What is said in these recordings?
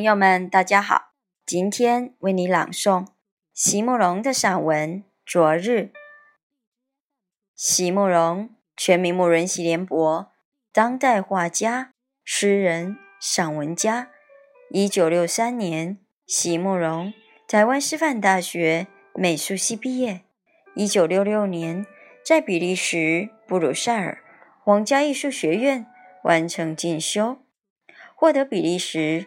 朋友们，大家好！今天为你朗诵席慕容的散文《昨日》。席慕容，全名慕仁席联博，当代画家、诗人、散文家。一九六三年，席慕容台湾师范大学美术系毕业。一九六六年，在比利时布鲁塞尔皇家艺术学院完成进修，获得比利时。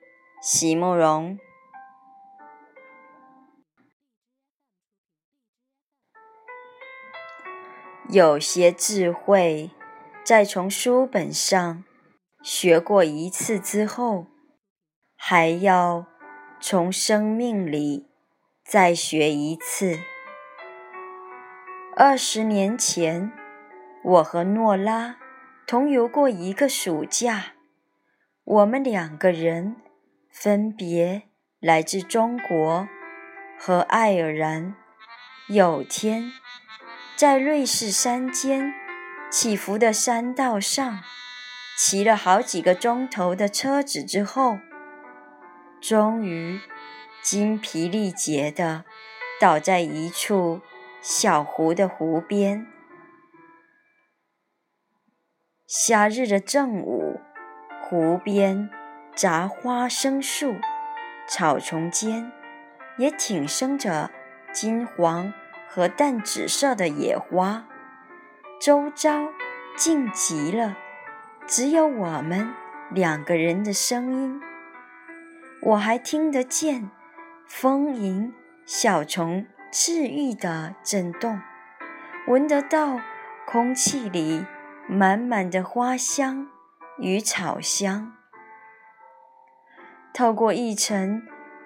席慕容，有些智慧，在从书本上学过一次之后，还要从生命里再学一次。二十年前，我和诺拉同游过一个暑假，我们两个人。分别来自中国和爱尔兰。有天，在瑞士山间起伏的山道上，骑了好几个钟头的车子之后，终于精疲力竭地倒在一处小湖的湖边。夏日的正午，湖边。杂花生树，草丛间也挺生着金黄和淡紫色的野花。周遭静极了，只有我们两个人的声音。我还听得见风吟小虫治愈的震动，闻得到空气里满满的花香与草香。透过一层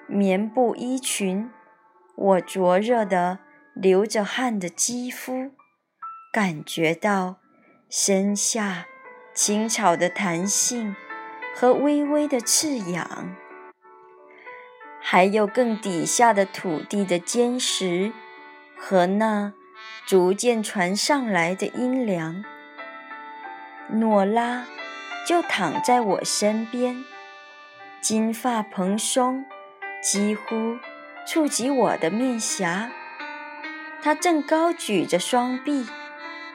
棉布衣裙，我灼热的流着汗的肌肤，感觉到身下青草的弹性和微微的刺痒，还有更底下的土地的坚实和那逐渐传上来的阴凉。诺拉就躺在我身边。金发蓬松，几乎触及我的面颊。他正高举着双臂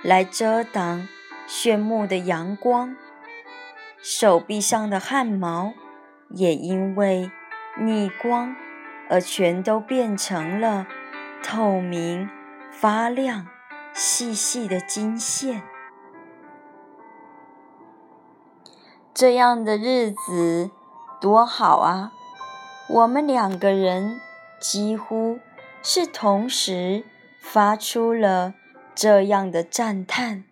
来遮挡炫目的阳光，手臂上的汗毛也因为逆光而全都变成了透明、发亮、细细的金线。这样的日子。多好啊！我们两个人几乎是同时发出了这样的赞叹，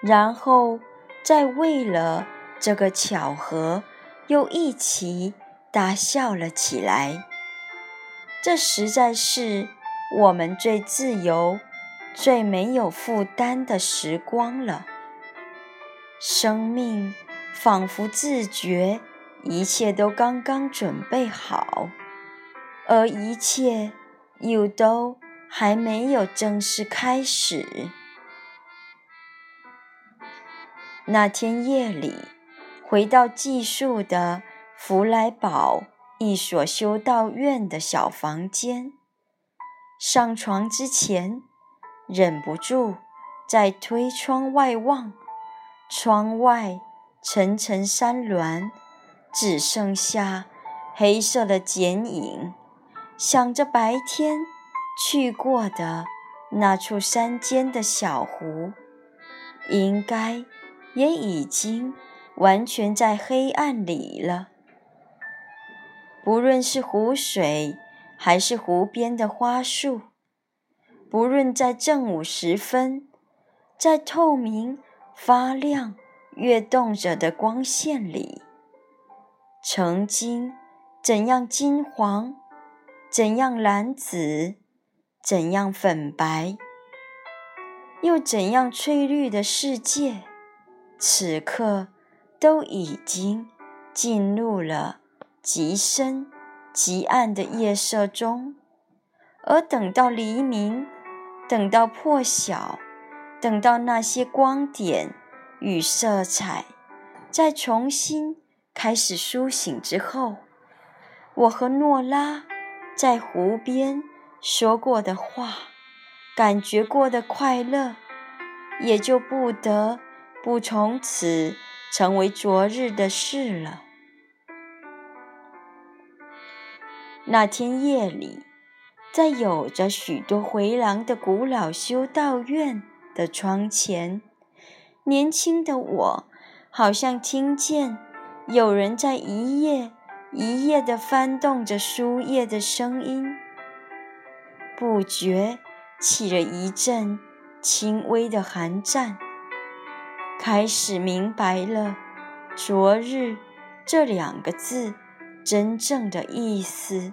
然后再为了这个巧合又一起大笑了起来。这实在是我们最自由、最没有负担的时光了。生命仿佛自觉。一切都刚刚准备好，而一切又都还没有正式开始。那天夜里，回到寄宿的弗莱堡一所修道院的小房间，上床之前，忍不住在推窗外望，窗外层层山峦。只剩下黑色的剪影，想着白天去过的那处山间的小湖，应该也已经完全在黑暗里了。不论是湖水，还是湖边的花树，不论在正午时分，在透明、发亮、跃动着的光线里，曾经怎样金黄，怎样蓝紫，怎样粉白，又怎样翠绿的世界，此刻都已经进入了极深。极暗的夜色中，而等到黎明，等到破晓，等到那些光点与色彩再重新开始苏醒之后，我和诺拉在湖边说过的话，感觉过的快乐，也就不得不从此成为昨日的事了。那天夜里，在有着许多回廊的古老修道院的窗前，年轻的我好像听见有人在一页一页地翻动着书页的声音，不觉起了一阵轻微的寒战，开始明白了“昨日”这两个字。真正的意思。